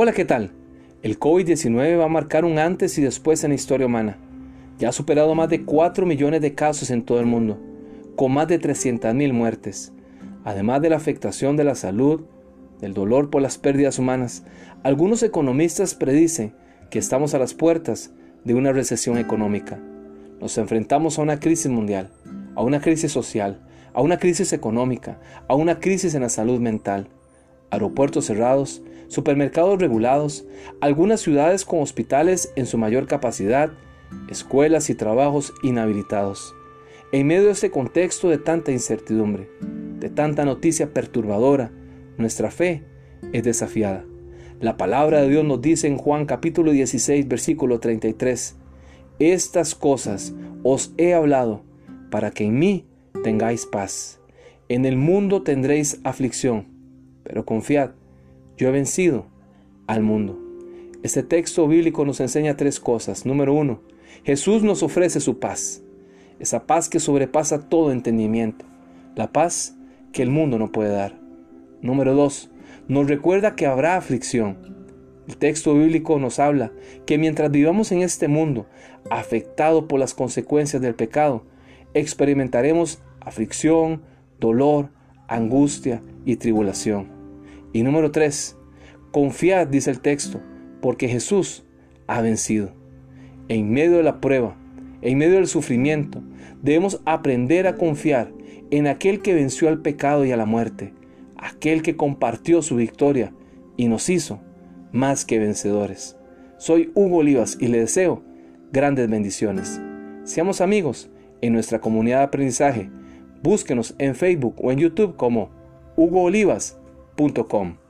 Hola, ¿qué tal? El COVID-19 va a marcar un antes y después en la historia humana. Ya ha superado más de 4 millones de casos en todo el mundo, con más de 300.000 muertes. Además de la afectación de la salud, del dolor por las pérdidas humanas, algunos economistas predicen que estamos a las puertas de una recesión económica. Nos enfrentamos a una crisis mundial, a una crisis social, a una crisis económica, a una crisis en la salud mental. Aeropuertos cerrados, supermercados regulados, algunas ciudades con hospitales en su mayor capacidad, escuelas y trabajos inhabilitados. En medio de este contexto de tanta incertidumbre, de tanta noticia perturbadora, nuestra fe es desafiada. La palabra de Dios nos dice en Juan capítulo 16 versículo 33, Estas cosas os he hablado para que en mí tengáis paz. En el mundo tendréis aflicción, pero confiad, yo he vencido al mundo. Este texto bíblico nos enseña tres cosas. Número uno, Jesús nos ofrece su paz, esa paz que sobrepasa todo entendimiento, la paz que el mundo no puede dar. Número dos, nos recuerda que habrá aflicción. El texto bíblico nos habla que mientras vivamos en este mundo afectado por las consecuencias del pecado, experimentaremos aflicción, dolor, angustia y tribulación. Y número tres, confiad, dice el texto, porque Jesús ha vencido. En medio de la prueba, en medio del sufrimiento, debemos aprender a confiar en aquel que venció al pecado y a la muerte, aquel que compartió su victoria y nos hizo más que vencedores. Soy Hugo Olivas y le deseo grandes bendiciones. Seamos amigos en nuestra comunidad de aprendizaje. Búsquenos en Facebook o en YouTube como hugoolivas.com.